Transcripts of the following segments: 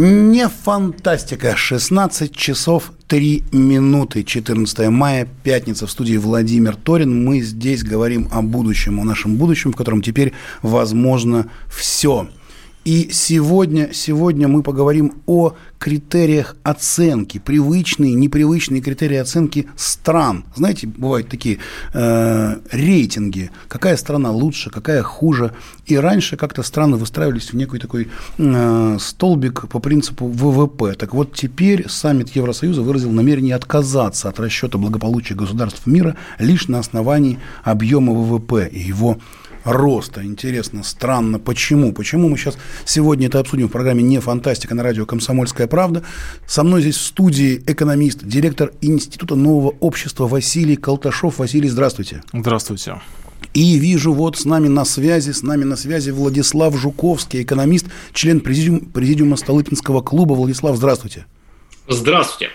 Не фантастика. 16 часов 3 минуты. 14 мая, пятница в студии Владимир Торин. Мы здесь говорим о будущем, о нашем будущем, в котором теперь возможно все. И сегодня, сегодня мы поговорим о критериях оценки, привычные, непривычные критерии оценки стран. Знаете, бывают такие э, рейтинги, какая страна лучше, какая хуже. И раньше как-то страны выстраивались в некий такой э, столбик по принципу ВВП. Так вот теперь саммит Евросоюза выразил намерение отказаться от расчета благополучия государств мира лишь на основании объема ВВП и его роста. Интересно, странно, почему? Почему мы сейчас сегодня это обсудим в программе «Не фантастика» на радио «Комсомольская правда». Со мной здесь в студии экономист, директор Института нового общества Василий Колташов. Василий, здравствуйте. Здравствуйте. И вижу вот с нами на связи, с нами на связи Владислав Жуковский, экономист, член президиума, президиума Столыпинского клуба. Владислав, здравствуйте. Здравствуйте.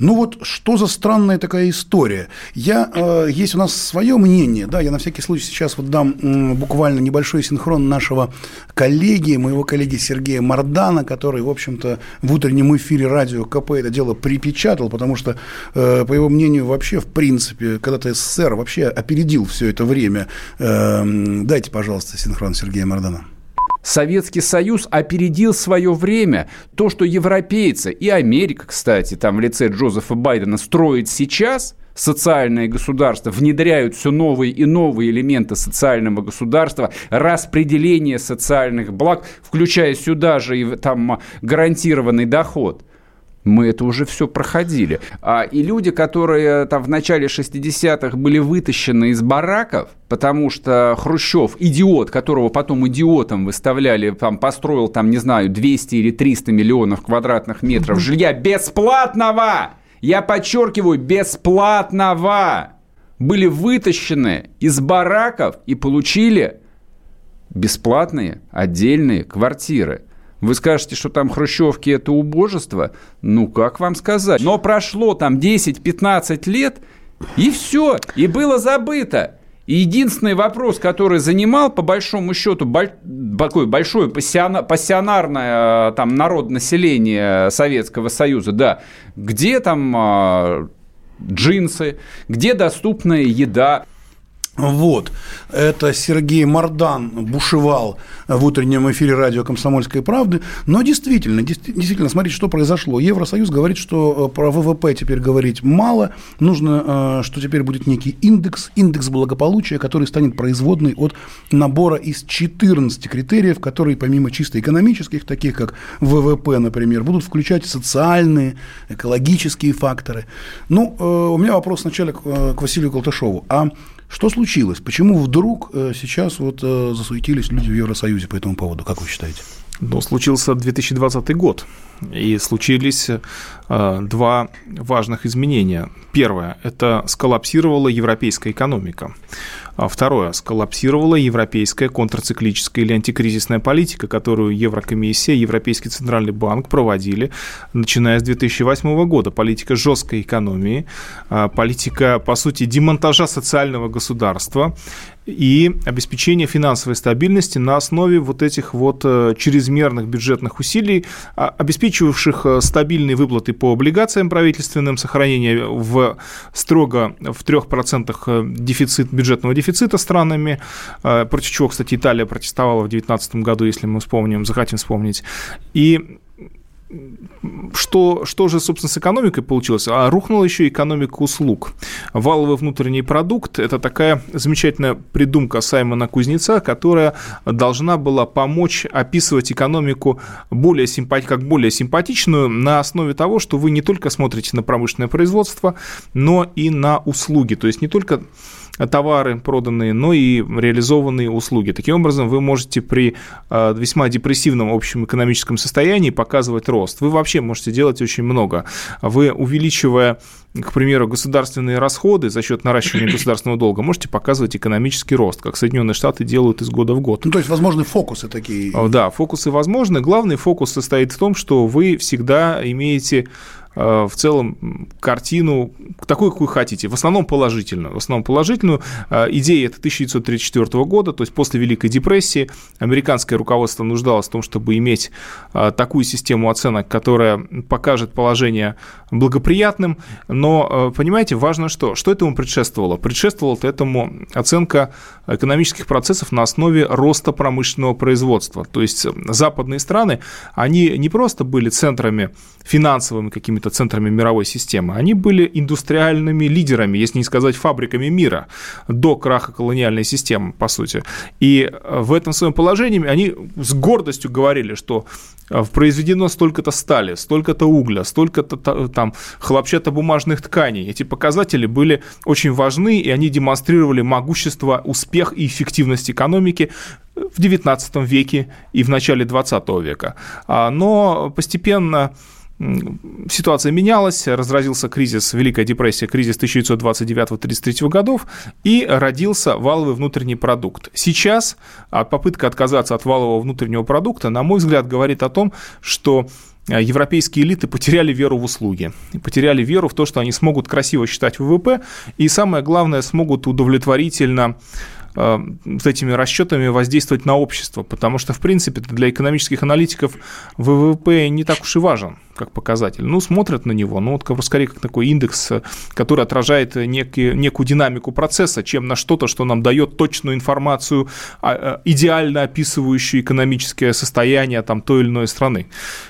Ну вот что за странная такая история? Я, э, есть у нас свое мнение, да, я на всякий случай сейчас вот дам э, буквально небольшой синхрон нашего коллеги, моего коллеги Сергея Мардана, который, в общем-то, в утреннем эфире радио КП это дело припечатал, потому что, э, по его мнению, вообще, в принципе, когда-то СССР вообще опередил все это время. Э, дайте, пожалуйста, синхрон Сергея Мардана. Советский Союз опередил свое время. То, что европейцы и Америка, кстати, там в лице Джозефа Байдена строит сейчас, социальное государство, внедряют все новые и новые элементы социального государства, распределение социальных благ, включая сюда же и там гарантированный доход – мы это уже все проходили. А, и люди, которые там в начале 60-х были вытащены из бараков, потому что Хрущев, идиот, которого потом идиотом выставляли, там, построил, там, не знаю, 200 или 300 миллионов квадратных метров жилья бесплатного! Я подчеркиваю, бесплатного! Были вытащены из бараков и получили бесплатные отдельные квартиры – вы скажете, что там хрущевки – это убожество? Ну, как вам сказать? Но прошло там 10-15 лет, и все, и было забыто. И единственный вопрос, который занимал, по большому счету, боль, такое большое пассионарное там, народонаселение Советского Союза, да, где там а, джинсы, где доступная еда. Вот. Это Сергей Мардан бушевал в утреннем эфире радио «Комсомольской правды». Но действительно, действительно, смотрите, что произошло. Евросоюз говорит, что э, про ВВП теперь говорить мало. Нужно, э, что теперь будет некий индекс, индекс благополучия, который станет производной от набора из 14 критериев, которые помимо чисто экономических, таких как ВВП, например, будут включать социальные, экологические факторы. Ну, э, у меня вопрос сначала к Василию Колташову. А что случилось? Почему вдруг э, сейчас вот э, засуетились люди в Евросоюзе по этому поводу, как вы считаете? Ну, случился 2020 год, и случились э, два важных изменения. Первое – это сколлапсировала европейская экономика. А второе. Сколлапсировала европейская контрциклическая или антикризисная политика, которую Еврокомиссия, Европейский Центральный банк проводили, начиная с 2008 года. Политика жесткой экономии, а, политика, по сути, демонтажа социального государства и обеспечение финансовой стабильности на основе вот этих вот э, чрезмерных бюджетных усилий, а, обеспечивавших э, стабильные выплаты по облигациям правительственным, сохранение в строго в 3% э, дефицит, бюджетного дефицита странами, против чего, кстати, Италия протестовала в 2019 году, если мы вспомним, захотим вспомнить. И что, что же, собственно, с экономикой получилось? А рухнула еще экономика услуг. Валовый внутренний продукт – это такая замечательная придумка Саймона Кузнеца, которая должна была помочь описывать экономику более симпати- как более симпатичную на основе того, что вы не только смотрите на промышленное производство, но и на услуги. То есть не только товары проданные, но и реализованные услуги. Таким образом, вы можете при весьма депрессивном общем экономическом состоянии показывать рост. Вы вообще можете делать очень много. Вы, увеличивая к примеру, государственные расходы за счет наращивания государственного долга, можете показывать экономический рост, как Соединенные Штаты делают из года в год. Ну, то есть, возможны фокусы такие. Да, фокусы возможны. Главный фокус состоит в том, что вы всегда имеете Э, в целом картину такой, какую хотите, в основном положительную. В основном положительную. Э, идея это 1934 года, то есть после Великой депрессии американское руководство нуждалось в том, чтобы иметь э, такую систему оценок, которая покажет положение благоприятным, но, понимаете, важно что? Что этому предшествовало? Предшествовала этому оценка экономических процессов на основе роста промышленного производства. То есть западные страны, они не просто были центрами финансовыми какими-то центрами мировой системы, они были индустриальными лидерами, если не сказать фабриками мира, до краха колониальной системы, по сути. И э, в этом своем положении они с гордостью говорили, что э, произведено столько-то стали, столько-то угля, столько-то там хлопчатобумажных тканей. Эти показатели были очень важны, и они демонстрировали могущество, успех и эффективность экономики в XIX веке и в начале XX века. А, но постепенно ситуация менялась, разразился кризис, Великая депрессия, кризис 1929-1933 годов, и родился валовый внутренний продукт. Сейчас попытка отказаться от валового внутреннего продукта, на мой взгляд, говорит о том, что э, европейские элиты потеряли веру в услуги, потеряли веру в то, что они смогут красиво считать ВВП, и самое главное, смогут удовлетворительно с этими расчетами воздействовать на общество, потому что, в принципе, для экономических аналитиков ВВП не так уж и важен как показатель. Ну, смотрят на него, ну, вот скорее как такой индекс, который отражает некий, некую динамику процесса, чем на что-то, что нам дает точную информацию, а, э, идеально описывающую экономическое состояние там, той или иной страны.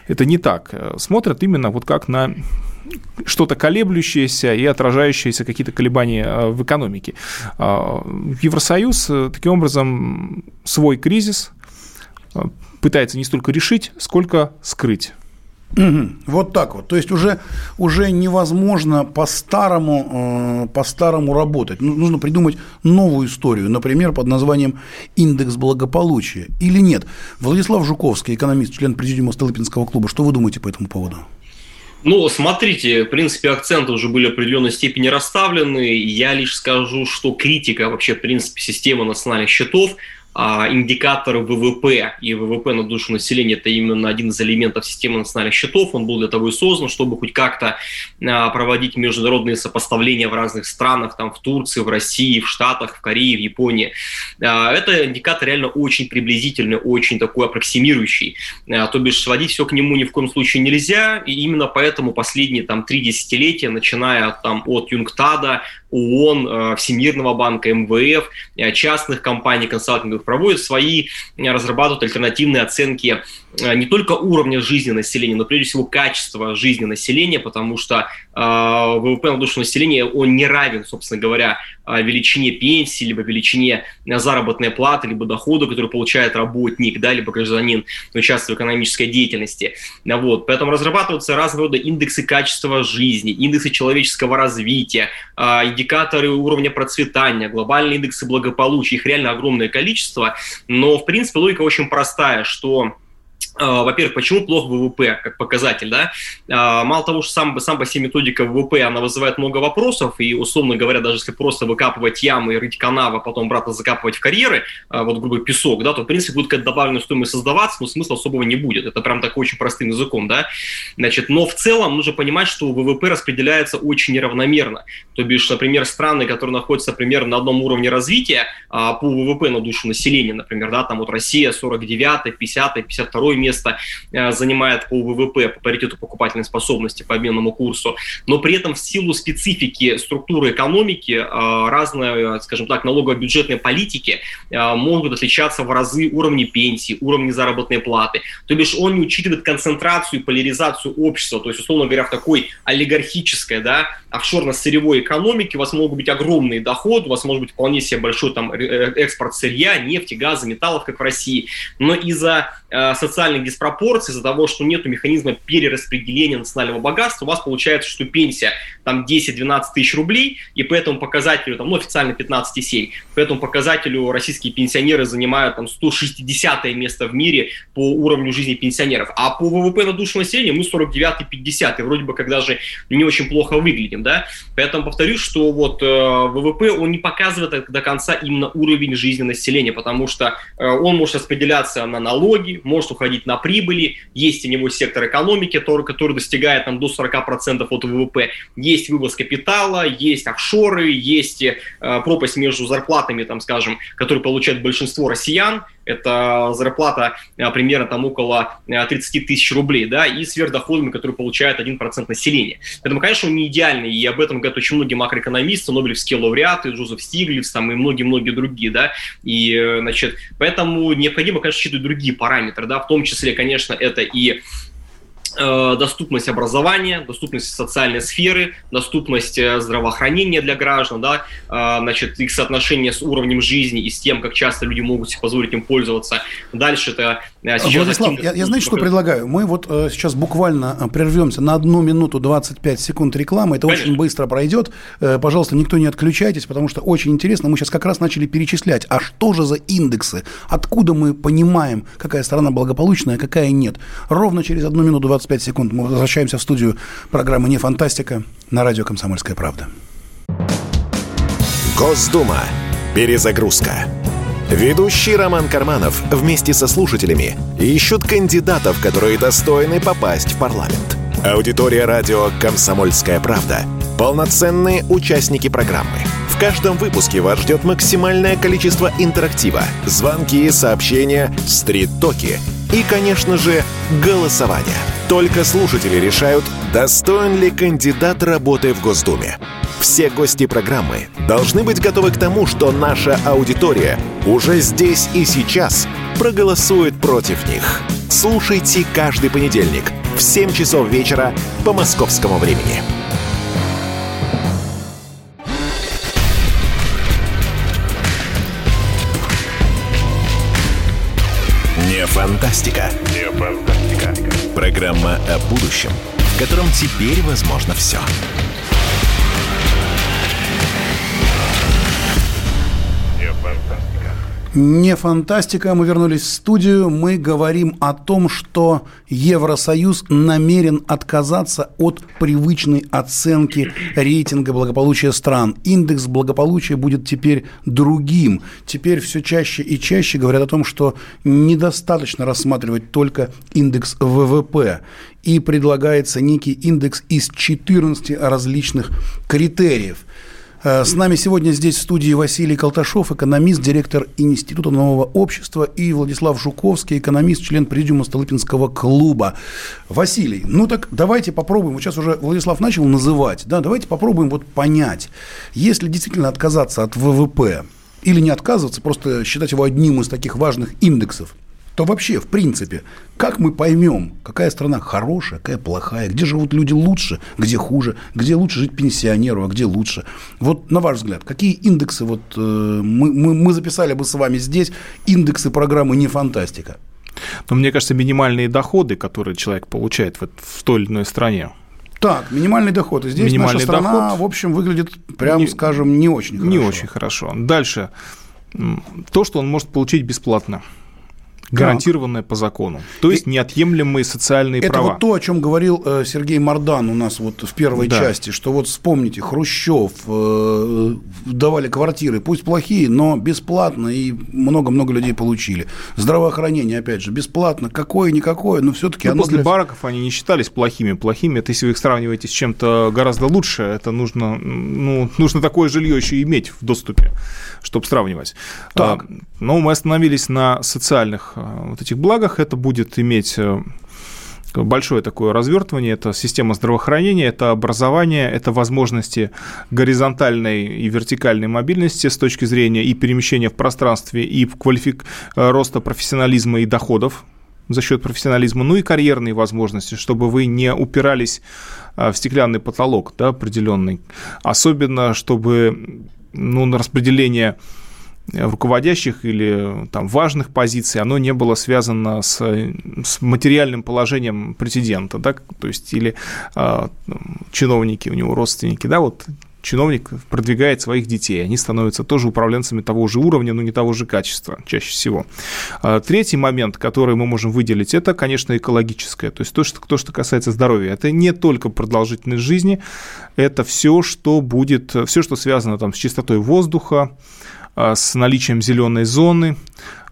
Это не так. Смотрят именно вот как на что-то колеблющееся и отражающееся какие-то колебания э, в экономике. А, Евросоюз э, таким образом свой кризис э, пытается не столько решить, сколько скрыть. Вот так вот. То есть уже, уже невозможно по-старому, по-старому работать. Ну, нужно придумать новую историю, например, под названием «Индекс благополучия». Или нет? Владислав Жуковский, экономист, член президиума Столыпинского клуба. Что вы думаете по этому поводу? Ну, смотрите, в принципе, акценты уже были в определенной степени расставлены. Я лишь скажу, что критика вообще, в принципе, системы национальных счетов – а, индикатор ВВП и ВВП на душу населения – это именно один из элементов системы национальных счетов. Он был для того и создан, чтобы хоть как-то а, проводить международные сопоставления в разных странах, там в Турции, в России, в Штатах, в Корее, в Японии. А, это индикатор реально очень приблизительный, очень такой аппроксимирующий. То бишь сводить все к нему ни в коем случае нельзя, и именно поэтому последние там три десятилетия, начиная там от Юнгтада, ООН, э, Всемирного банка, МВФ, э, частных компаний консалтинговых проводят свои, э, разрабатывают альтернативные оценки не только уровня жизни населения, но прежде всего качества жизни населения, потому что ВВП на душу населения, он не равен, собственно говоря, величине пенсии, либо величине заработной платы, либо дохода, который получает работник, да, либо гражданин, участвуя в экономической деятельности. Вот. Поэтому разрабатываются разного рода индексы качества жизни, индексы человеческого развития, индикаторы уровня процветания, глобальные индексы благополучия, их реально огромное количество, но, в принципе, логика очень простая, что во-первых, почему плохо ВВП как показатель, да? А, мало того, что сам, сам по себе методика ВВП, она вызывает много вопросов, и, условно говоря, даже если просто выкапывать ямы, рыть канавы, а потом обратно закапывать в карьеры, вот, грубо песок, да, то, в принципе, будет какая-то добавленная стоимость создаваться, но смысла особого не будет. Это прям такой очень простым языком, да? Значит, но в целом нужно понимать, что ВВП распределяется очень неравномерно. То бишь, например, страны, которые находятся примерно на одном уровне развития по ВВП на душу населения, например, да, там вот Россия 49 50 52 место э, занимает по ВВП, по паритету покупательной способности, по обменному курсу, но при этом в силу специфики структуры экономики э, разные, скажем так, налогово-бюджетные политики э, могут отличаться в разы уровни пенсии, уровни заработной платы. То бишь он не учитывает концентрацию и поляризацию общества, то есть, условно говоря, в такой олигархической, да, офшорно-сырьевой экономике у вас могут быть огромные доходы, у вас может быть вполне себе большой там экспорт сырья, нефти, газа, металлов, как в России, но из-за э, социальных социальной диспропорции из-за того, что нет механизма перераспределения национального богатства, у вас получается, что пенсия там 10-12 тысяч рублей, и по этому показателю, там, ну, официально 15,7, по этому показателю российские пенсионеры занимают там 160 место в мире по уровню жизни пенсионеров, а по ВВП на душу населения мы 49-50, и вроде бы когда же не очень плохо выглядим, да, поэтому повторюсь, что вот э, ВВП, он не показывает до конца именно уровень жизни населения, потому что э, он может распределяться на налоги, может уходить на прибыли, есть у него сектор экономики, который, который достигает там, до 40% от ВВП, есть вывоз капитала, есть офшоры, есть э, пропасть между зарплатами, там, скажем, которые получают большинство россиян, это зарплата э, примерно там около 30 э, тысяч рублей, да, и сверхдоходами, которые получает 1% населения. Поэтому, конечно, он не идеальный, и об этом говорят очень многие макроэкономисты, нобелевские лауреаты, Джозеф Стиглиц, там, и многие-многие другие, да, и, э, значит, поэтому необходимо, конечно, считать другие параметры, да, в том числе, конечно, это и доступность образования, доступность социальной сферы, доступность э, здравоохранения для граждан, да, э, значит, их соотношение с уровнем жизни и с тем, как часто люди могут себе позволить им пользоваться. Дальше это сейчас... Владислав, я, я знаете, что предлагаю? Мы вот сейчас буквально прервемся на одну минуту 25 секунд рекламы. Это Конечно. очень быстро пройдет. Пожалуйста, никто не отключайтесь, потому что очень интересно. Мы сейчас как раз начали перечислять, а что же за индексы? Откуда мы понимаем, какая страна благополучная, а какая нет? Ровно через одну минуту 20 25 секунд мы возвращаемся в студию программы «Не фантастика» на радио «Комсомольская правда». Госдума. Перезагрузка. Ведущий Роман Карманов вместе со слушателями ищут кандидатов, которые достойны попасть в парламент. Аудитория радио «Комсомольская правда» — полноценные участники программы. В каждом выпуске вас ждет максимальное количество интерактива, звонки, сообщения, стрит-токи — и, конечно же, голосование. Только слушатели решают, достоин ли кандидат работы в Госдуме. Все гости программы должны быть готовы к тому, что наша аудитория уже здесь и сейчас проголосует против них. Слушайте каждый понедельник в 7 часов вечера по московскому времени. Фантастика. Программа о будущем, в котором теперь возможно все. Не фантастика, мы вернулись в студию. Мы говорим о том, что Евросоюз намерен отказаться от привычной оценки рейтинга благополучия стран. Индекс благополучия будет теперь другим. Теперь все чаще и чаще говорят о том, что недостаточно рассматривать только индекс ВВП. И предлагается некий индекс из 14 различных критериев – с нами сегодня здесь в студии Василий Колташов, экономист, директор Института нового общества, и Владислав Жуковский, экономист, член президиума Столыпинского клуба. Василий, ну так давайте попробуем, вот сейчас уже Владислав начал называть, да, давайте попробуем вот понять, если действительно отказаться от ВВП, или не отказываться, просто считать его одним из таких важных индексов – то вообще, в принципе, как мы поймем, какая страна хорошая, какая плохая, где живут люди лучше, где хуже, где лучше жить пенсионеру, а где лучше? Вот на ваш взгляд, какие индексы вот э, мы, мы, мы записали бы с вами здесь, индексы программы «Не фантастика»? Но мне кажется, минимальные доходы, которые человек получает в, в той или иной стране, так, минимальный доход. И здесь минимальный наша страна, доход, в общем, выглядит, прям не, скажем, не очень хорошо. Не очень хорошо. Дальше. То, что он может получить бесплатно гарантированное по закону. То есть и неотъемлемые социальные это права. Это вот то, о чем говорил э, Сергей Мордан у нас вот в первой да. части, что вот вспомните, Хрущев э, давали квартиры, пусть плохие, но бесплатно, и много-много людей получили. Здравоохранение, опять же, бесплатно, какое-никакое, но все-таки ну, После для... бараков они не считались плохими. Плохими, это если вы их сравниваете с чем-то гораздо лучше, это нужно, ну, нужно такое жилье еще иметь в доступе, чтобы сравнивать. Так. А, но мы остановились на социальных вот этих благах, это будет иметь э, большое такое развертывание. Это система здравоохранения, это образование, это возможности горизонтальной и вертикальной мобильности с точки зрения и перемещения в пространстве, и квалифик... Э, роста профессионализма и доходов за счет профессионализма, ну и карьерные возможности, чтобы вы не упирались в стеклянный потолок да, определенный. Особенно, чтобы ну, распределение руководящих или там важных позиций, оно не было связано с, с материальным положением президента, да, то есть или а, чиновники у него родственники, да, вот чиновник продвигает своих детей, они становятся тоже управленцами того же уровня, но не того же качества чаще всего. А, третий момент, который мы можем выделить, это, конечно, экологическое, то есть то, что, то, что касается здоровья. Это не только продолжительность жизни, это все, что будет, все, что связано там, с чистотой воздуха, с наличием зеленой зоны,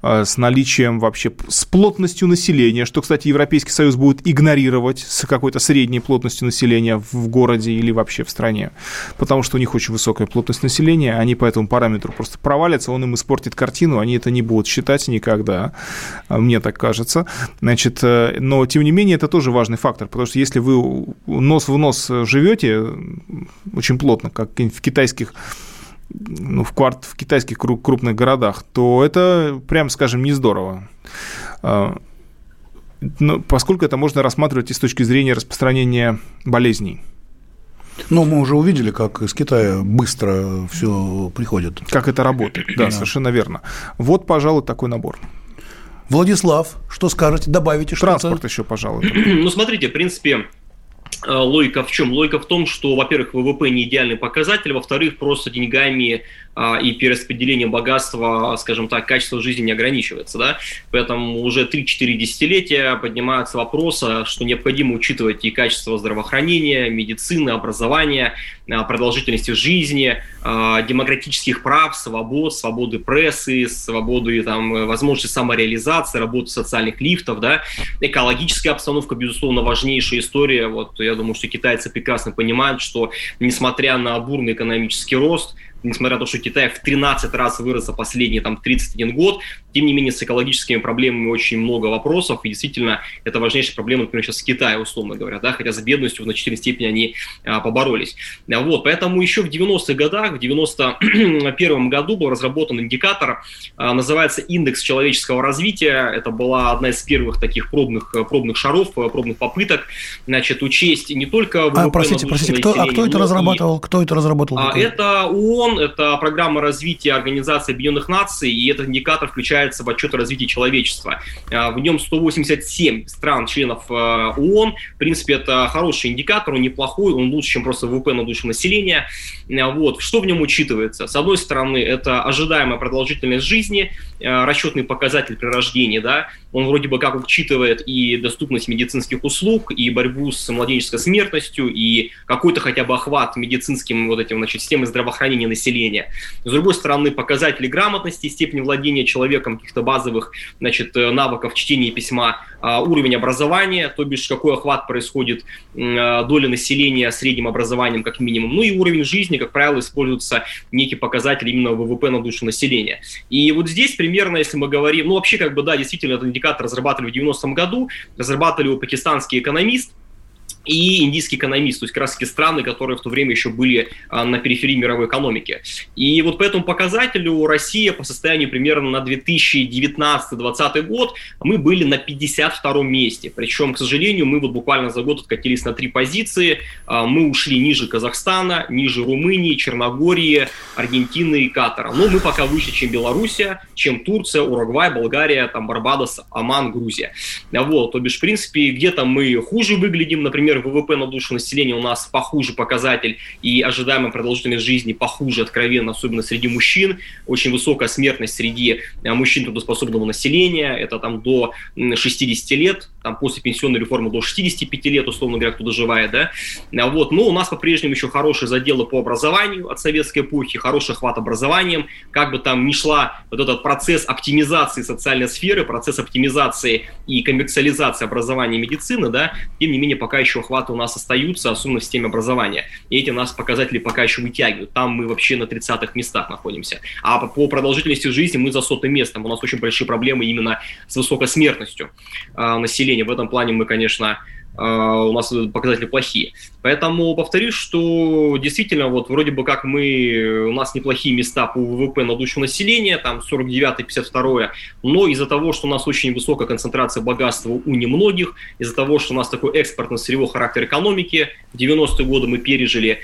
а, с наличием вообще, с плотностью населения, что, кстати, Европейский Союз будет игнорировать с какой-то средней плотностью населения в городе или вообще в стране, потому что у них очень высокая плотность населения, они по этому параметру просто провалятся, он им испортит картину, они это не будут считать никогда, а, мне так кажется. Значит, э, но, тем не менее, это тоже важный фактор, потому что если вы нос в нос живете очень плотно, как в китайских ну, в, кварт, в китайских крупных городах, то это, прям скажем, не здорово. А, но, поскольку это можно рассматривать и с точки зрения распространения болезней. Но мы уже увидели, как из Китая быстро все приходит. Как это работает, да, да, совершенно верно. Вот, пожалуй, такой набор. Владислав, что скажете? Добавите что-то? Транспорт еще, пожалуй. Ну, смотрите, в принципе, логика в чем? Логика в том, что, во-первых, ВВП не идеальный показатель, во-вторых, просто деньгами а, и перераспределением богатства, скажем так, качество жизни не ограничивается. Да? Поэтому уже 3-4 десятилетия поднимаются вопросы, что необходимо учитывать и качество здравоохранения, медицины, образования, а, продолжительности жизни, а, демократических прав, свобод, свободы прессы, свободы там, возможности самореализации, работы социальных лифтов, да? экологическая обстановка, безусловно, важнейшая история. Вот я думаю, что китайцы прекрасно понимают, что несмотря на бурный экономический рост, несмотря на то, что Китай в 13 раз вырос за последние там, 31 год, тем не менее с экологическими проблемами очень много вопросов, и действительно это важнейшая проблема, например, сейчас в Китае, условно говоря, да, хотя с бедностью в значительной степени они а, поборолись. Вот, поэтому еще в 90-х годах, в 91 году был разработан индикатор, а, называется индекс человеческого развития, это была одна из первых таких пробных, пробных шаров, пробных попыток, значит, учесть не только ВВП, а, простите, простите, кто, а кто это разрабатывал? И, кто это разработал? А, это ООН, это программа развития Организации Объединенных Наций, и этот индикатор включается в отчет о развитии человечества. А, в нем 187 стран-членов а, ООН. В принципе, это хороший индикатор, он неплохой, он лучше, чем просто ВВП на душу населения. А, вот. Что в нем учитывается? С одной стороны, это ожидаемая продолжительность жизни, расчетный показатель при рождении, да, он вроде бы как учитывает и доступность медицинских услуг, и борьбу с младенческой смертностью, и какой-то хотя бы охват медицинским вот этим, значит, системой здравоохранения населения. С другой стороны, показатели грамотности, степени владения человеком каких-то базовых, значит, э, навыков чтения письма, а, уровень образования, то бишь какой охват происходит а, доли населения средним образованием как минимум, ну и уровень жизни, как правило, используется некий показатель именно ВВП на душу населения. И вот здесь примерно, если мы говорим, ну вообще как бы да, действительно этот индикатор разрабатывали в 90-м году, разрабатывали его пакистанский экономист, и индийский экономист, то есть как раз таки страны, которые в то время еще были а, на периферии мировой экономики. И вот по этому показателю Россия по состоянию примерно на 2019-2020 год мы были на 52 месте. Причем, к сожалению, мы вот буквально за год откатились на три позиции. А, мы ушли ниже Казахстана, ниже Румынии, Черногории, Аргентины и Катара. Но мы пока выше, чем Белоруссия, чем Турция, Уругвай, Болгария, там Барбадос, Оман, Грузия. Вот, то бишь, в принципе, где-то мы хуже выглядим, например, ВВП на душу населения у нас похуже показатель, и ожидаемая продолжительность жизни похуже откровенно, особенно среди мужчин. Очень высокая смертность среди э, мужчин трудоспособного населения, это там до 60 лет, там после пенсионной реформы до 65 лет, условно говоря, кто доживает, да. А вот. Но у нас по-прежнему еще хорошие заделы по образованию от советской эпохи, хороший охват образованием, как бы там ни шла вот этот процесс оптимизации социальной сферы, процесс оптимизации и коммерциализации образования и медицины, да, тем не менее пока еще охваты у нас остаются, особенно в системе образования. И эти нас показатели пока еще вытягивают. Там мы вообще на 30-х местах находимся. А по продолжительности жизни мы за сотым местом. У нас очень большие проблемы именно с высокой смертностью э, населения. В этом плане мы, конечно, у нас показатели плохие. Поэтому повторюсь, что действительно вот вроде бы как мы, у нас неплохие места по ВВП на душу населения, там 49-52, но из-за того, что у нас очень высокая концентрация богатства у немногих, из-за того, что у нас такой экспортно-сырьевой характер экономики, в 90-е годы мы пережили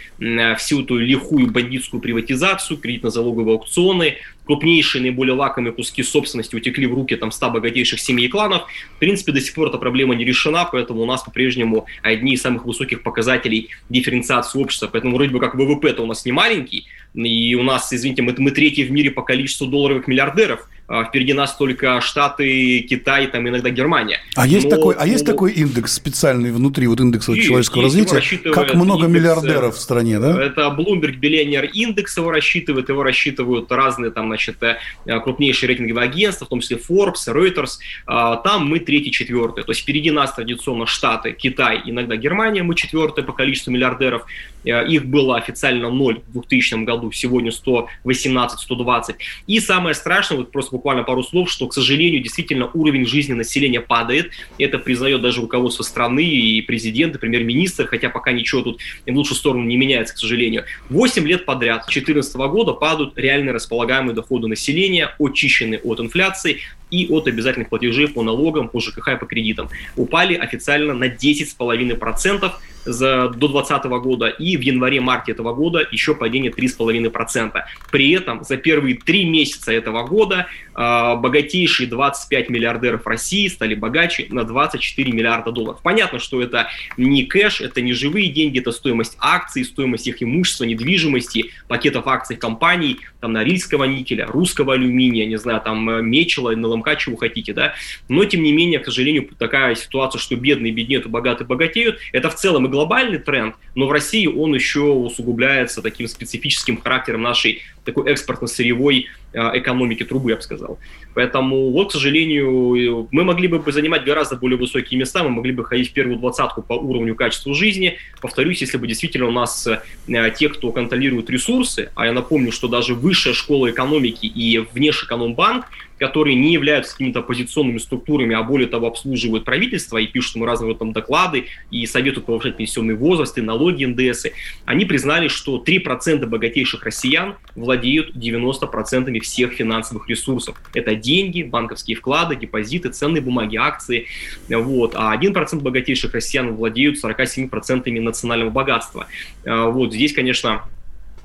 всю эту лихую бандитскую приватизацию, кредитно-залоговые аукционы, крупнейшие, наиболее лакомые куски собственности утекли в руки там 100 богатейших семей и кланов. В принципе, до сих пор эта проблема не решена, поэтому у нас по-прежнему одни из самых высоких показателей дифференциации общества. Поэтому вроде бы как ВВП-то у нас не маленький, и у нас, извините, мы, мы третий в мире по количеству долларовых миллиардеров, впереди нас только Штаты, Китай, там иногда Германия. А есть, такой, а есть такой индекс специальный внутри вот индекса есть, человеческого есть, развития? Как много индекс, миллиардеров в стране, да? Это Bloomberg Billionaire Index его рассчитывает, его рассчитывают разные там, значит, э, крупнейшие рейтинговые агентства, в том числе Forbes, Reuters. А, там мы третий, четвертый. То есть впереди нас традиционно Штаты, Китай, иногда Германия, мы четвертые по количеству миллиардеров. Э, их было официально ноль в 2000 году, сегодня 118-120. И самое страшное, вот просто буквально пару слов, что, к сожалению, действительно уровень жизни населения падает. Это признает даже руководство страны и президент, и премьер-министр, хотя пока ничего тут в лучшую сторону не меняется, к сожалению. 8 лет подряд, с 2014 года, падают реальные располагаемые доходы населения, очищенные от инфляции и от обязательных платежей по налогам, по ЖКХ и по кредитам. Упали официально на 10,5% за, до 2020 года, и в январе-марте этого года еще падение 3,5%. При этом за первые три месяца этого года э, богатейшие 25 миллиардеров России стали богаче на 24 миллиарда долларов. Понятно, что это не кэш, это не живые деньги, это стоимость акций, стоимость их имущества, недвижимости, пакетов акций компаний, там, Норильского никеля, русского алюминия, не знаю, там, э, Мечела, НЛМК, чего хотите, да. Но, тем не менее, к сожалению, такая ситуация, что бедные беднеют, богатые богатеют, это в целом и глобальный тренд, но в России он еще усугубляется таким специфическим характером нашей такой экспортно-сырьевой а, экономики трубы, я бы сказал. Поэтому, вот, к сожалению, мы могли бы занимать гораздо более высокие места, мы могли бы ходить в первую двадцатку по уровню качества жизни. Повторюсь, если бы действительно у нас э, те, кто контролирует ресурсы, а я напомню, что даже высшая школа экономики и Внешэкономбанк которые не являются какими-то оппозиционными структурами, а более того обслуживают правительство и пишут ему разные там доклады и советуют повышать пенсионный возраст и налоги НДС, они признали, что 3% богатейших россиян владеют 90% всех финансовых ресурсов. Это деньги, банковские вклады, депозиты, ценные бумаги, акции. Вот. А 1% богатейших россиян владеют 47% национального богатства. Вот здесь, конечно, Э,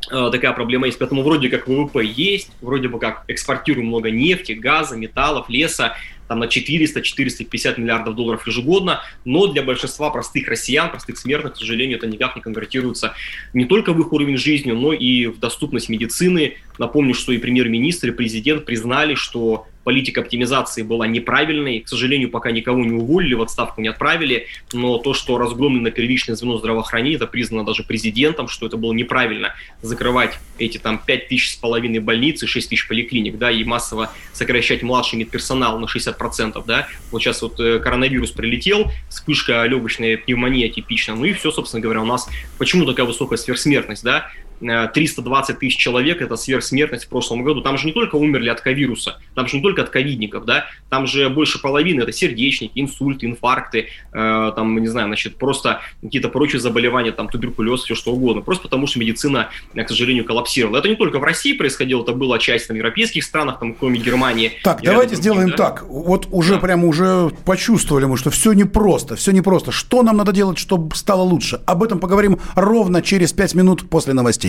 такая проблема есть. Поэтому вроде как ВВП есть, вроде бы как экспортируем много нефти, газа, металлов, леса, там на 400-450 миллиардов долларов ежегодно, но для большинства простых россиян, простых смертных, к сожалению, это никак не конвертируется не только в их уровень жизни, но и в доступность медицины. Напомню, что и премьер-министр, и президент признали, что политика оптимизации была неправильной. К сожалению, пока никого не уволили, в отставку не отправили, но то, что разгромлено первичное звено здравоохранения, это признано даже президентом, что это было неправильно закрывать эти там 5 тысяч с половиной больниц и 6 тысяч поликлиник, да, и массово сокращать младший медперсонал на 60%, да. Вот сейчас вот э, коронавирус прилетел, вспышка легочной пневмонии типична, ну и все, собственно говоря, у нас почему такая высокая сверхсмертность, да, 320 тысяч человек, это сверхсмертность в прошлом году. Там же не только умерли от ковируса, там же не только от ковидников, да, там же больше половины это сердечники, инсульты, инфаркты, э, там, не знаю, значит, просто какие-то прочие заболевания, там, туберкулез, все что угодно, просто потому что медицина, к сожалению, коллапсировала. Это не только в России происходило, это было отчасти там, в европейских странах, там, кроме Германии. Так, давайте сделаем да? так. Вот уже да. прямо уже почувствовали мы, что все непросто, все непросто. Что нам надо делать, чтобы стало лучше? Об этом поговорим ровно через 5 минут после новостей.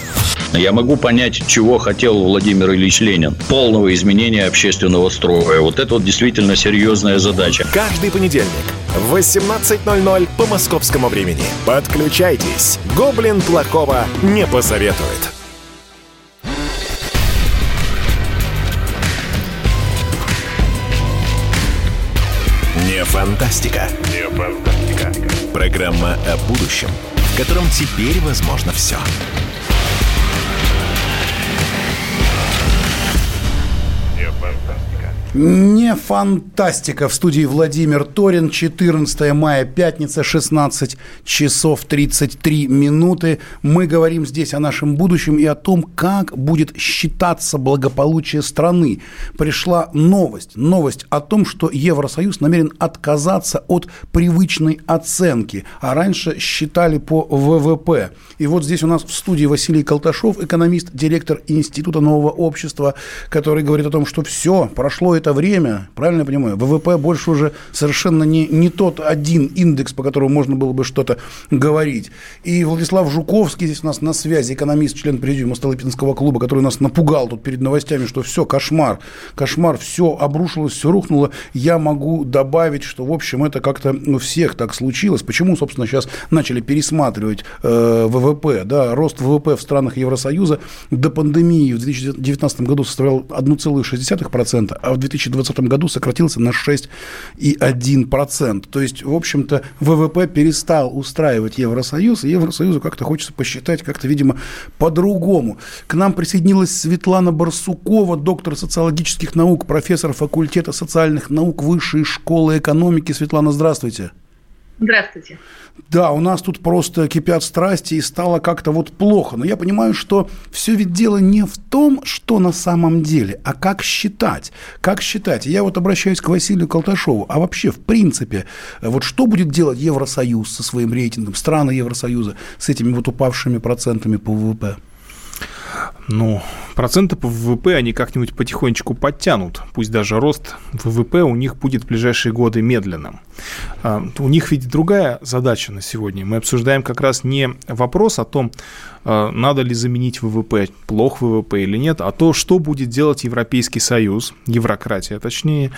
Я могу понять, чего хотел Владимир Ильич Ленин. Полного изменения общественного строя. Вот это вот действительно серьезная задача. Каждый понедельник в 18.00 по московскому времени. Подключайтесь. Гоблин плохого не посоветует. Не фантастика. Не фантастика. Программа о будущем, в котором теперь возможно все. Не фантастика. В студии Владимир Торин. 14 мая, пятница, 16 часов 33 минуты. Мы говорим здесь о нашем будущем и о том, как будет считаться благополучие страны. Пришла новость. Новость о том, что Евросоюз намерен отказаться от привычной оценки. А раньше считали по ВВП. И вот здесь у нас в студии Василий Колташов, экономист, директор Института нового общества, который говорит о том, что все, прошло это время, правильно я понимаю, ВВП больше уже совершенно не, не тот один индекс, по которому можно было бы что-то говорить. И Владислав Жуковский здесь у нас на связи, экономист, член президиума Столыпинского клуба, который нас напугал тут перед новостями, что все, кошмар, кошмар, все обрушилось, все рухнуло. Я могу добавить, что, в общем, это как-то у всех так случилось. Почему, собственно, сейчас начали пересматривать э, ВВП, да, рост ВВП в странах Евросоюза до пандемии в 2019 году составлял 1,6%, а в 2020 году сократился на 6,1%. То есть, в общем-то, ВВП перестал устраивать Евросоюз, и Евросоюзу как-то хочется посчитать как-то, видимо, по-другому. К нам присоединилась Светлана Барсукова, доктор социологических наук, профессор факультета социальных наук Высшей школы экономики. Светлана, здравствуйте. Здравствуйте. Да, у нас тут просто кипят страсти и стало как-то вот плохо. Но я понимаю, что все ведь дело не в том, что на самом деле, а как считать. Как считать? Я вот обращаюсь к Василию Колташову. А вообще, в принципе, вот что будет делать Евросоюз со своим рейтингом, страны Евросоюза с этими вот упавшими процентами по ВВП? Ну, проценты по ВВП они как-нибудь потихонечку подтянут. Пусть даже рост ВВП у них будет в ближайшие годы медленным. А, у них ведь другая задача на сегодня. Мы обсуждаем как раз не вопрос о том, а, надо ли заменить ВВП, плох ВВП или нет, а то, что будет делать Европейский Союз, еврократия точнее,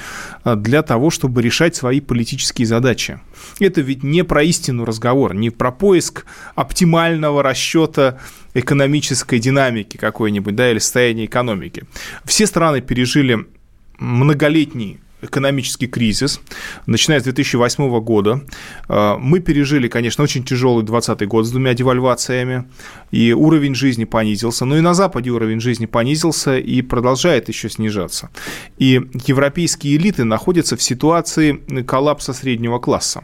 а, для того, чтобы решать свои политические задачи. Это ведь не про истину разговор, не про поиск оптимального расчета экономической динамики какой-нибудь, да, или состояния экономики. Все страны пережили многолетний экономический кризис, начиная с 2008 года. А, мы пережили, конечно, очень тяжелый 2020 год с двумя девальвациями, и уровень жизни понизился. Но и на Западе уровень жизни понизился и продолжает еще снижаться. И европейские элиты находятся в ситуации коллапса среднего класса.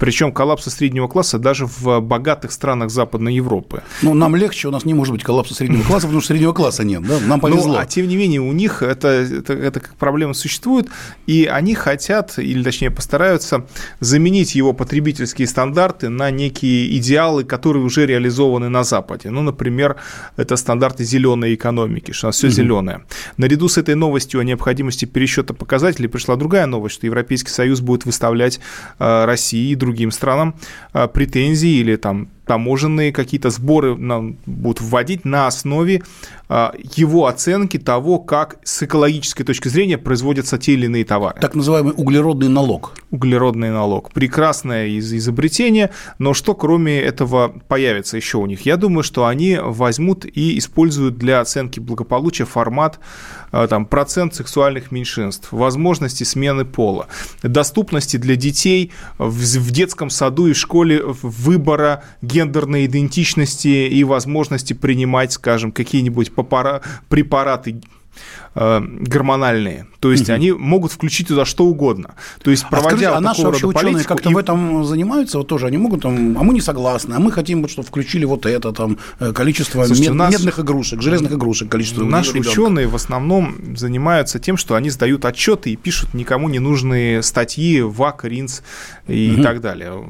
Причем коллапса среднего класса даже в богатых странах Западной Европы. Ну, нам легче, у нас не может быть коллапса среднего класса, потому что среднего класса нет, да? Нам повезло. Ну, а тем не менее, у них это, это, это как проблема существует, и они хотят, или точнее постараются, заменить его потребительские стандарты на некие идеалы, которые уже реализованы на Западе. Ну, например, это стандарты зеленой экономики, что у нас все угу. зеленое. Наряду с этой новостью о необходимости пересчета показателей пришла другая новость, что Европейский Союз будет выставлять э, России и другим странам а, претензии или там таможенные какие-то сборы нам будут вводить на основе а, его оценки того, как с экологической точки зрения производятся те или иные товары. Так называемый углеродный налог. Углеродный налог. Прекрасное из изобретение, но что кроме этого появится еще у них? Я думаю, что они возьмут и используют для оценки благополучия формат а, там, процент сексуальных меньшинств, возможности смены пола, доступности для детей в, в детском саду и школе выбора гендерной идентичности и возможности принимать, скажем, какие-нибудь препараты э, гормональные. То есть угу. они могут включить туда что угодно. То есть, проводя а скажите, вот а наши вообще ученые как-то и... в этом занимаются? Вот тоже они могут там, а мы не согласны, а мы хотим, вот, чтобы включили вот это, там, э, количество Слушайте, мед, нас... медных игрушек, железных игрушек, количество Наши ребенка. ученые в основном занимаются тем, что они сдают отчеты и пишут никому не нужные статьи ВАК, РИНС и угу. так далее.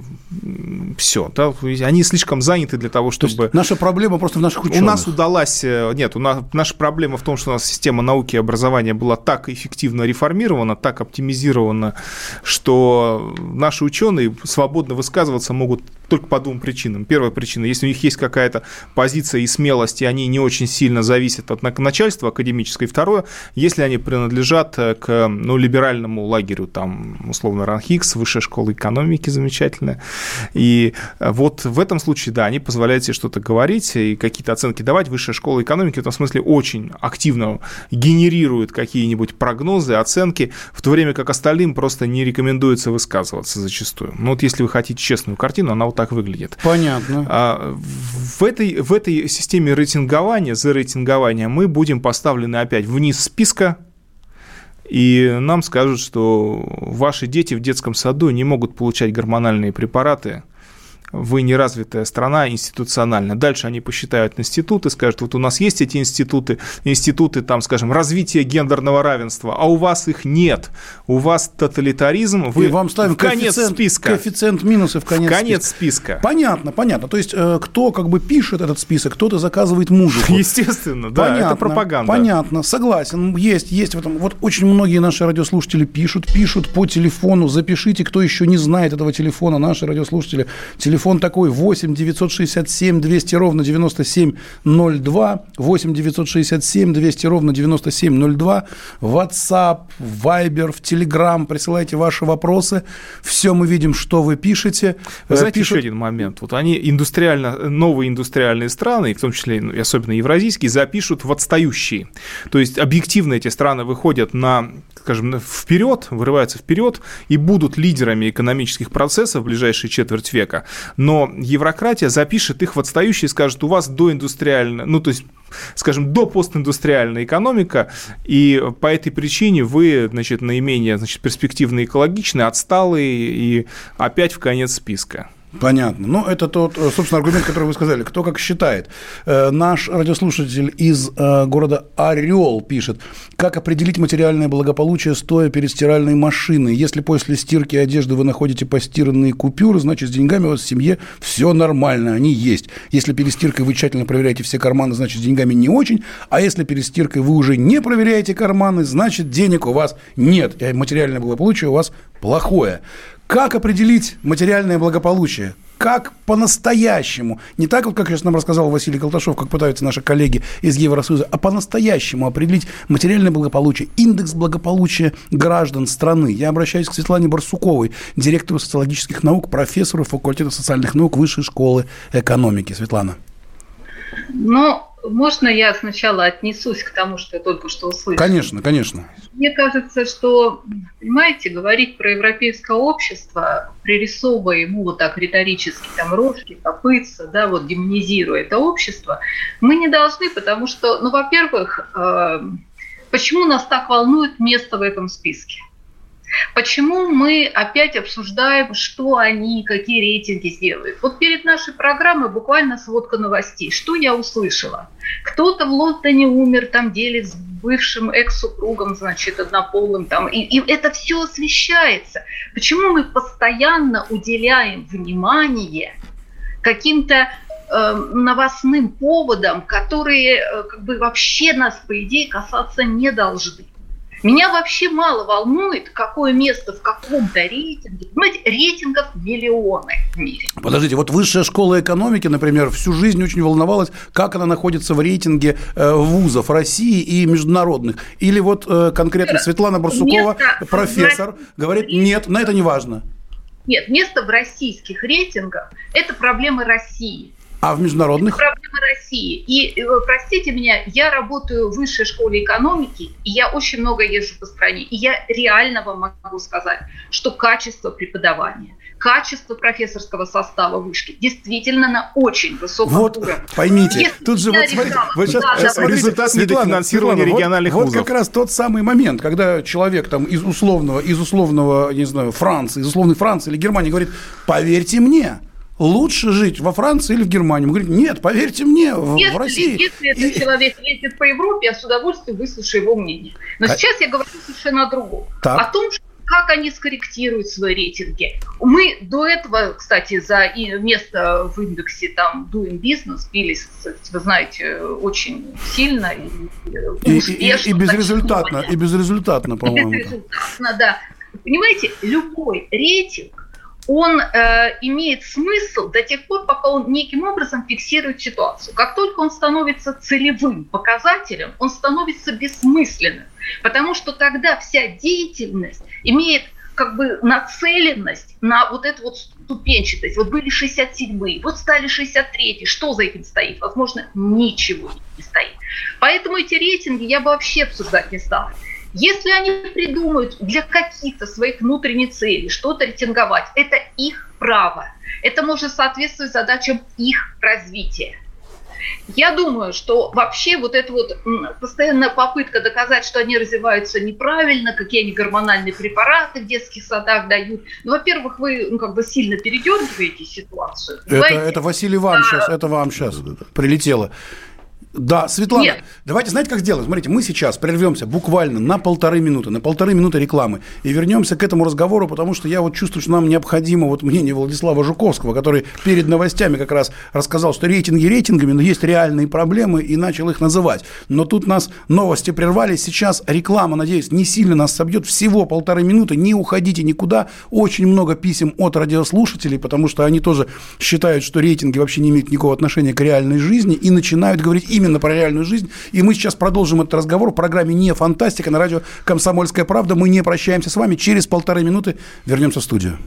Все. Да? Они слишком заняты для того, чтобы... наша проблема просто в наших ученых. У нас удалась... Э, нет, у нас... наша проблема в том, что у нас система науки и образования была так эффективно реформирована, так оптимизирована, что наши ученые свободно высказываться могут только по двум причинам. Первая причина, если у них есть какая-то позиция и смелость, и они не очень сильно зависят от начальства академической. Второе, если они принадлежат к ну, либеральному лагерю, там, условно, Ранхикс, высшая школа экономики замечательная. И вот в этом случае, да, они позволяют себе что-то говорить и какие-то оценки давать. Высшая школа экономики в этом смысле очень активно генерирует какие-нибудь прогнозы, оценки, в то время как остальным просто не рекомендуется высказываться зачастую. Ну вот если вы хотите честную картину, она вот так выглядит. Понятно. А, в, этой, в этой системе рейтингования, за рейтингования мы будем поставлены опять вниз списка, и нам скажут, что ваши дети в детском саду не могут получать гормональные препараты, вы неразвитая страна институционально. Дальше они посчитают институты, скажут, вот у нас есть эти институты, институты, там, скажем, развития гендерного равенства, а у вас их нет. У вас тоталитаризм, вы И вам ставим в конец списка. Коэффициент минусы в конец, в конец списка. списка. Понятно, понятно. То есть, э, кто как бы пишет этот список, кто-то заказывает музыку. Естественно, да, понятно, это пропаганда. Понятно, согласен, есть, есть в этом. Вот очень многие наши радиослушатели пишут, пишут по телефону, запишите, кто еще не знает этого телефона, наши радиослушатели, телефон Телефон такой 8 967 200 ровно 9702. 8 967 200 ровно 9702. WhatsApp, Viber, в Telegram. Присылайте ваши вопросы. Все мы видим, что вы пишете. Вы знаете, Пишут... еще один момент. Вот они индустриально, новые индустриальные страны, в том числе ну, особенно евразийские, запишут в отстающие. То есть объективно эти страны выходят на скажем, вперед, вырываются вперед и будут лидерами экономических процессов в ближайшие четверть века но еврократия запишет их в отстающие и скажет, у вас доиндустриальная, ну, то есть скажем, до постиндустриальная экономика, и по этой причине вы, значит, наименее значит, перспективно экологичны, отсталые и опять в конец списка. Понятно. Ну, это тот, э, собственно, аргумент, который вы сказали. Кто как считает. Э, наш радиослушатель из э, города Орел пишет, как определить материальное благополучие, стоя перед стиральной машиной. Если после стирки одежды вы находите постиранные купюры, значит, с деньгами у вас в семье все нормально, они есть. Если перед стиркой вы тщательно проверяете все карманы, значит, с деньгами не очень. А если перед стиркой вы уже не проверяете карманы, значит, денег у вас нет. И материальное благополучие у вас плохое. Как определить материальное благополучие? Как по-настоящему, не так вот, как сейчас нам рассказал Василий Колташов, как пытаются наши коллеги из Евросоюза, а по-настоящему определить материальное благополучие, индекс благополучия граждан страны. Я обращаюсь к Светлане Барсуковой, директору социологических наук, профессору факультета социальных наук Высшей школы экономики. Светлана. Ну, можно я сначала отнесусь к тому, что я только что услышала? Конечно, конечно. Мне кажется, что, понимаете, говорить про европейское общество, пририсовывая ему вот так риторически там рожки, копытца, да, вот демонизируя это общество, мы не должны, потому что, ну, во-первых, э, почему нас так волнует место в этом списке? Почему мы опять обсуждаем, что они, какие рейтинги сделают? Вот перед нашей программой буквально сводка новостей. Что я услышала? Кто-то в Лондоне умер, там делит с бывшим экс-супругом, значит, однополым, там, и, и это все освещается. Почему мы постоянно уделяем внимание каким-то э, новостным поводам, которые э, как бы вообще нас, по идее, касаться не должны? Меня вообще мало волнует, какое место в каком-то рейтинге. Понимаете, рейтингов миллионы в мире. Подождите, вот высшая школа экономики, например, всю жизнь очень волновалась, как она находится в рейтинге э, вузов России и международных. Или вот э, конкретно Светлана Барсукова, место профессор, говорит, нет, на это не важно. Нет, место в российских рейтингах – это проблемы России. А в международных? Это проблема России. И, э, простите меня, я работаю в высшей школе экономики, и я очень много езжу по стране. И я реально вам могу сказать, что качество преподавания, качество профессорского состава вышки действительно на очень высоком вот, уровне. Поймите, Если тут же вот смотрите, вот сейчас, да, сейчас смотрите, результат недофинансирования региональных вот, вузов. Вот как раз тот самый момент, когда человек там из условного, из условного, не знаю, Франции, из условной Франции или Германии говорит, поверьте мне, лучше жить во Франции или в Германии? Мы говорим, нет, поверьте мне, в, если, в России. Если этот и... человек ездит по Европе, я с удовольствием выслушаю его мнение. Но а... сейчас я говорю совершенно о другом. Так. О том, что как они скорректируют свои рейтинги. Мы до этого, кстати, за место в индексе там Doing Business бились, вы знаете, очень сильно и, успешно. И, и, и безрезультатно, и безрезультатно, по-моему. Безрезультатно, да. Понимаете, любой рейтинг он э, имеет смысл до тех пор, пока он неким образом фиксирует ситуацию. Как только он становится целевым показателем, он становится бессмысленным, потому что тогда вся деятельность имеет как бы нацеленность на вот эту вот ступенчатость. Вот были 67-е, вот стали 63-е. Что за этим стоит? Возможно, ничего не стоит. Поэтому эти рейтинги я бы вообще обсуждать не стала. Если они придумают для каких-то своих внутренних целей что-то рейтинговать, это их право. Это может соответствовать задачам их развития. Я думаю, что вообще вот эта вот постоянная попытка доказать, что они развиваются неправильно, какие они гормональные препараты в детских садах дают. Ну, во-первых, вы ну, как бы сильно передергиваете ситуацию. Это, это Василий вам а... сейчас, это вам сейчас прилетело. Да, Светлана, Нет. давайте, знаете, как сделаем? Смотрите, мы сейчас прервемся буквально на полторы минуты, на полторы минуты рекламы, и вернемся к этому разговору, потому что я вот чувствую, что нам необходимо вот мнение Владислава Жуковского, который перед новостями как раз рассказал, что рейтинги рейтингами, но есть реальные проблемы, и начал их называть. Но тут нас новости прервались, сейчас реклама, надеюсь, не сильно нас собьет, всего полторы минуты, не уходите никуда, очень много писем от радиослушателей, потому что они тоже считают, что рейтинги вообще не имеют никакого отношения к реальной жизни, и начинают говорить именно про реальную жизнь. И мы сейчас продолжим этот разговор в программе «Не фантастика» на радио «Комсомольская правда». Мы не прощаемся с вами. Через полторы минуты вернемся в студию.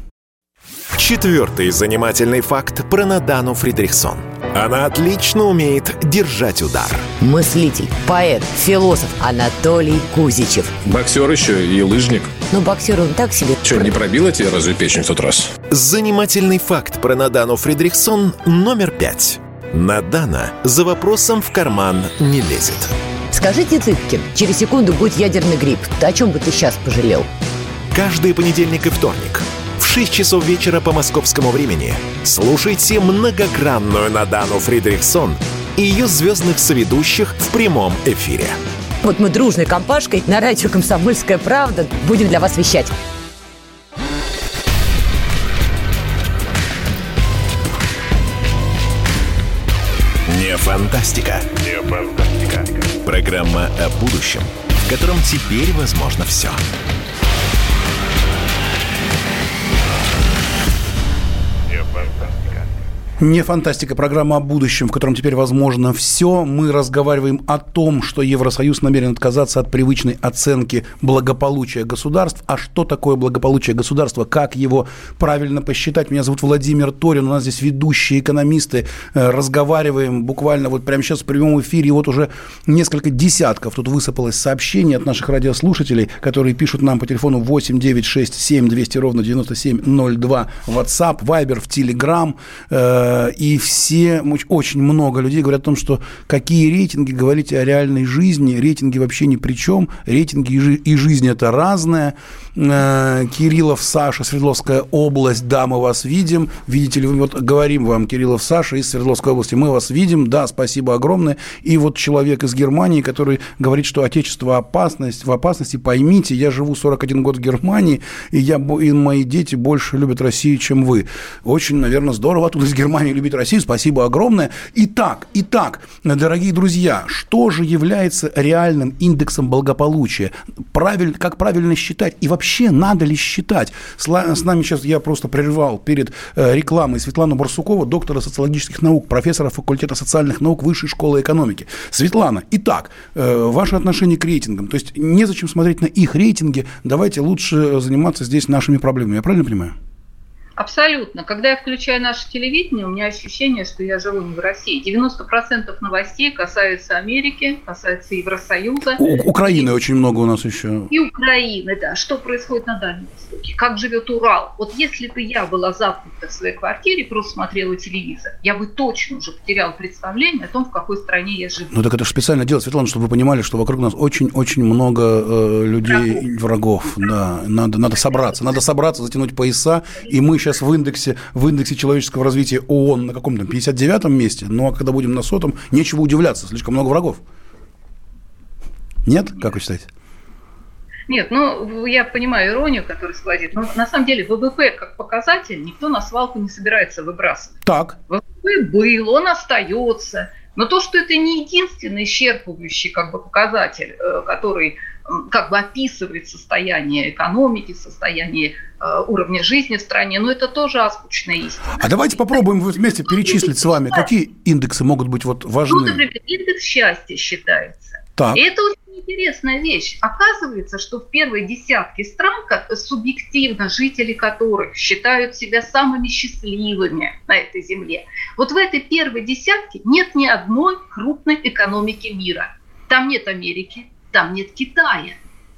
Четвертый занимательный факт про Надану Фридрихсон. Она отлично умеет держать удар. Мыслитель, поэт, философ Анатолий Кузичев. Боксер еще и лыжник. Ну, боксер он так себе. Что, не пробила тебе разве печень в тот раз? Занимательный факт про Надану Фридрихсон номер пять. Надана за вопросом в карман не лезет. Скажите, Цыпкин, через секунду будет ядерный грипп. Ты о чем бы ты сейчас пожалел? Каждый понедельник и вторник в 6 часов вечера по московскому времени слушайте многогранную Надану Фридрихсон и ее звездных соведущих в прямом эфире. Вот мы дружной компашкой на радио «Комсомольская правда» будем для вас вещать. Фантастика. Фантастика. Программа о будущем, в котором теперь возможно все. Фантастика, программа о будущем, в котором теперь возможно все. Мы разговариваем о том, что Евросоюз намерен отказаться от привычной оценки благополучия государств. А что такое благополучие государства? Как его правильно посчитать? Меня зовут Владимир Торин, у нас здесь ведущие экономисты. Э, разговариваем буквально вот прямо сейчас в прямом эфире. И вот уже несколько десятков тут высыпалось сообщений от наших радиослушателей, которые пишут нам по телефону 8 9 6 7 200 ровно 9702 WhatsApp, Viber, в Telegram Э, и все, очень много людей говорят о том, что какие рейтинги, говорите о реальной жизни, рейтинги вообще ни при чем, рейтинги и жизнь это разное. Э, Кириллов Саша, Свердловская область, да, мы вас видим. Видите ли, вот говорим вам, Кириллов Саша из Свердловской области, мы вас видим, да, спасибо огромное. И вот человек из Германии, который говорит, что отечество опасность, в опасности, поймите, я живу 41 год в Германии, и, я, и мои дети больше любят Россию, чем вы. Очень, наверное, здорово оттуда из Германии любить Россию, спасибо огромное. Итак, итак, дорогие друзья, что же является реальным индексом благополучия? Правиль, как правильно считать? И вообще вообще надо ли считать? С нами сейчас я просто прервал перед э, рекламой Светлану Барсукова, доктора социологических наук, профессора факультета социальных наук Высшей школы экономики. Светлана, итак, э, ваше отношение к рейтингам. То есть незачем смотреть на их рейтинги, давайте лучше заниматься здесь нашими проблемами. Я правильно понимаю? Абсолютно. Когда я включаю наше телевидение, у меня ощущение, что я живу не в России. 90% новостей касаются Америки, касаются Евросоюза. У- Украины и, очень много у нас еще. И Украины, да. Что происходит на Дальнем Востоке? Как живет Урал? Вот если бы я была замкнута в своей квартире, просто смотрела телевизор, я бы точно уже потеряла представление о том, в какой стране я живу. Ну так это же специально делать, Светлана, чтобы вы понимали, что вокруг нас очень-очень много э, людей, врагов. врагов. Да, надо, надо собраться, надо собраться, затянуть пояса, и мы сейчас в индексе, в индексе человеческого развития ООН на каком-то 59-м месте, ну а когда будем на сотом, нечего удивляться, слишком много врагов. Нет? Как вы считаете? Нет, ну, я понимаю иронию, которую сквозит, но на самом деле ВВП как показатель никто на свалку не собирается выбрасывать. Так. ВВП был, он остается. Но то, что это не единственный исчерпывающий как бы, показатель, э, который как бы описывает состояние экономики, состояние э, уровня жизни в стране, но это тоже азбучная истина. А давайте попробуем вместе перечислить с вами, какие индексы могут быть вот важны. Ну, например, индекс счастья считается. Так. И это очень интересная вещь. Оказывается, что в первой десятке стран, как субъективно жители которых считают себя самыми счастливыми на этой земле, вот в этой первой десятке нет ни одной крупной экономики мира. Там нет Америки, там нет Китая,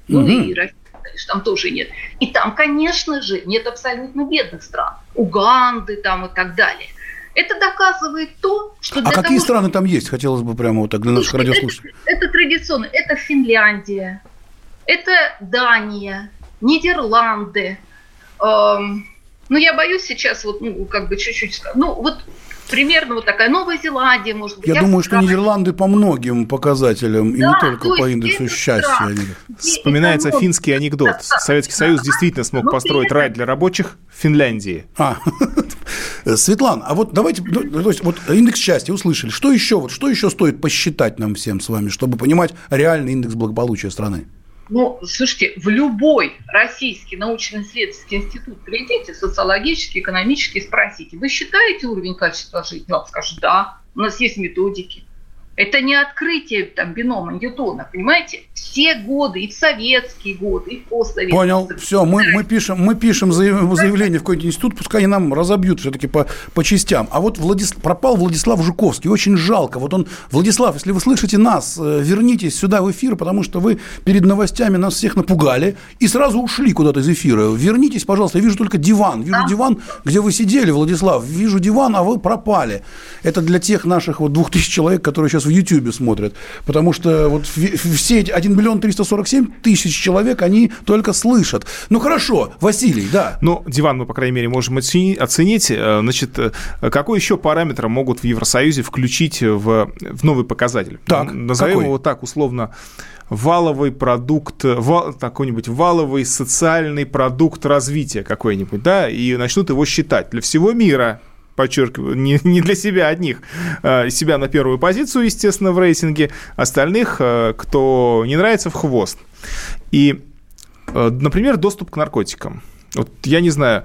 ну Мгм. и конечно, там тоже нет. И там, конечно же, нет абсолютно бедных стран. Уганды там и так далее. Это доказывает то, что А какие того, страны там есть? Хотелось бы прямо вот так для наших радиослушателей. Это, это традиционно. Это Финляндия, это Дания, Нидерланды. Эм, ну, я боюсь сейчас вот, ну, как бы чуть-чуть... Ну, вот примерно вот такая Новая Зеландия, может быть. Я думаю, что. Нидерланды по многим показателям, и не Да, только то по индексу счастья. да. Вспоминается экономика. финский анекдот. Да, да, Советский да. Союз действительно смог Но построить рай для рабочих в Финляндии. А, Светлана, а вот давайте, ну, то есть вот индекс счастья услышали. Что еще, вот что еще стоит посчитать нам всем с вами, чтобы понимать реальный индекс благополучия страны? Ну, слушайте, в любой российский научно-исследовательский институт придите, социологический, экономический, спросите, вы считаете уровень качества жизни? Вам скажут, да, у нас есть методики. Это не открытие там, бинома Ньютона, понимаете? Все годы, и в советские годы, и в постсоветские. Понял, все, мы, мы пишем, мы пишем заяв- заявление в какой-нибудь институт, пускай они нам разобьют все-таки по, по частям. А вот Владис... пропал Владислав Жуковский, очень жалко. Вот он, Владислав, если вы слышите нас, э, вернитесь сюда в эфир, потому что вы перед новостями нас всех напугали и сразу ушли куда-то из эфира. Вернитесь, пожалуйста, я вижу только диван. Вижу диван, где вы сидели, Владислав. Вижу диван, а вы пропали. Это для тех наших вот двух тысяч человек, которые сейчас в Ютьюбе смотрят. Потому что вот все эти 1 миллион 347 тысяч человек, они только слышат. Ну, хорошо, Василий, да. Ну, диван мы, по крайней мере, можем оцени- оценить. Э, Значит, э, какой еще параметр могут в Евросоюзе включить в, в новый показатель? Так, Назовем какой? его так условно валовый продукт, ва- какой-нибудь валовый социальный продукт развития какой-нибудь, да, и начнут его считать для всего мира, подчеркиваю, не, не для себя одних, э, себя на первую позицию, естественно, в рейтинге, остальных, э, кто не нравится, в хвост. И, э, например, доступ к наркотикам. Вот я не знаю,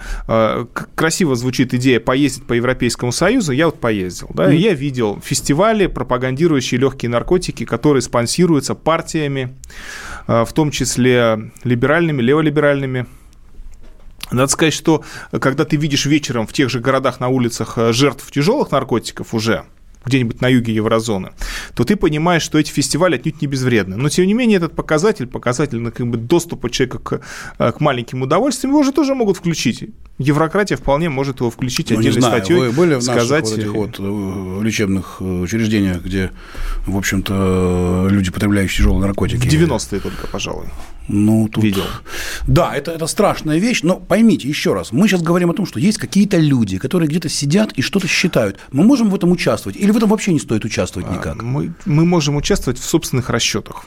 красиво звучит идея поездить по Европейскому Союзу. Я вот поездил, да, и я видел фестивали, пропагандирующие легкие наркотики, которые спонсируются партиями, в том числе либеральными, леволиберальными. Надо сказать, что э, когда ты видишь вечером в тех же городах на улицах э, жертв тяжелых наркотиков уже, где-нибудь на юге еврозоны, то ты понимаешь, что эти фестивали отнюдь не безвредны. Но, тем не менее, этот показатель, показатель как бы, доступа человека к, э, к маленьким удовольствиям, его же тоже могут включить. Еврократия вполне может его включить Ну, отдельной знаю, статьей. вы были в сказать, наших вот этих э, вот э, лечебных э, учреждениях, где, в общем-то, люди, потребляющие тяжелые наркотики? в 90-е только, пожалуй. Ну, тут... Видел. Да, это, это страшная вещь, но поймите еще раз, мы сейчас говорим о том, что есть какие-то люди, которые где-то сидят и что-то считают. Мы можем в этом участвовать или в этом вообще не стоит участвовать никак? Мы, мы можем участвовать в собственных расчетах.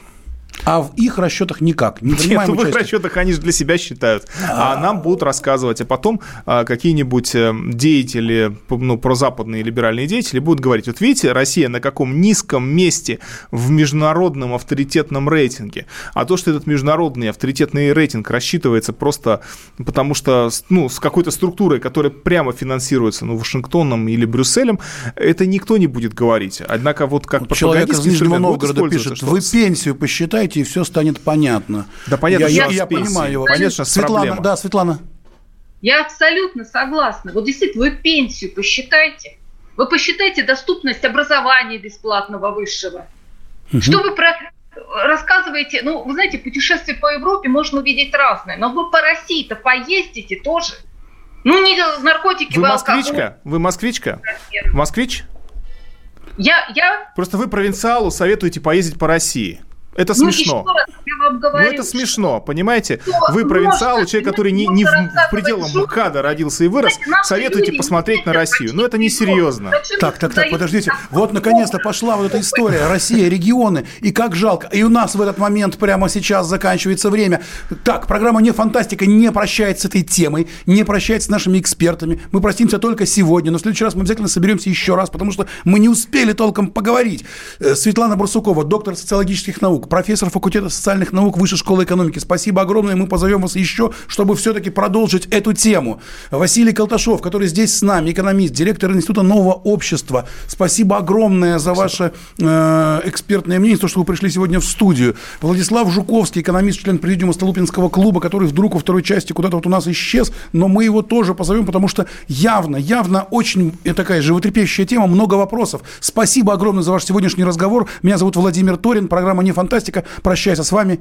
А в их расчетах никак. Не Нет, в их расчетах они же для себя считают. А нам будут рассказывать, а потом а, какие-нибудь э, деятели, ну, прозападные либеральные деятели будут говорить, вот видите, Россия на каком низком месте в международном авторитетном рейтинге. А то, что этот международный авторитетный рейтинг рассчитывается просто потому что, ну, с какой-то структурой, которая прямо финансируется, ну, Вашингтоном или Брюсселем, это никто не будет говорить. Однако вот как Человек из Нижнего Новгорода пишет, вы пенсию посчитайте, и все станет понятно. Да понятно, я, я, понимаю его. Понятно, что Светлана, проблема. да, Светлана. Я абсолютно согласна. Вот действительно, вы пенсию посчитайте. Вы посчитайте доступность образования бесплатного высшего. Что вы про рассказываете, ну, вы знаете, путешествие по Европе можно увидеть разное, но вы по России-то поездите тоже. Ну, не наркотики, Вы москвичка? Вы москвичка? Москвич? Я, я Просто вы провинциалу советуете поездить по России. Это ну, смешно. раз вам Ну, это смешно, понимаете? что Вы провинциал, можно, человек, который не, не в, в пределах МКАДа родился и вырос, советуете люди посмотреть на Россию. хотят Ну, это несерьезно. Так, так, так, подождите. Вот наконец-то пошла вот эта история. Россия, регионы. И как жалко. И у нас в этот момент прямо сейчас заканчивается время. Так, программа «Не фантастика» не прощается с этой темой, не прощается с нашими экспертами. Мы простимся только сегодня, но в следующий раз мы обязательно соберемся еще раз, потому что мы не успели толком поговорить. Э, Светлана Барсукова, доктор социологических наук, профессор факультета социальных наук Высшей школы экономики. Спасибо огромное, мы позовем вас еще, чтобы все-таки продолжить эту тему. Василий Колташов, который здесь с нами, экономист, директор Института нового общества. Спасибо огромное за ваше э, экспертное мнение, то, что вы пришли сегодня в студию. Владислав Жуковский, экономист, член президиума Столупинского клуба, который вдруг во второй части куда-то вот у нас исчез, но мы его тоже позовем, потому что явно, явно очень такая животрепещущая тема, много вопросов. Спасибо огромное за ваш сегодняшний разговор. Меня зовут Владимир Торин, программа «Не фантастика». Прощаюсь с вами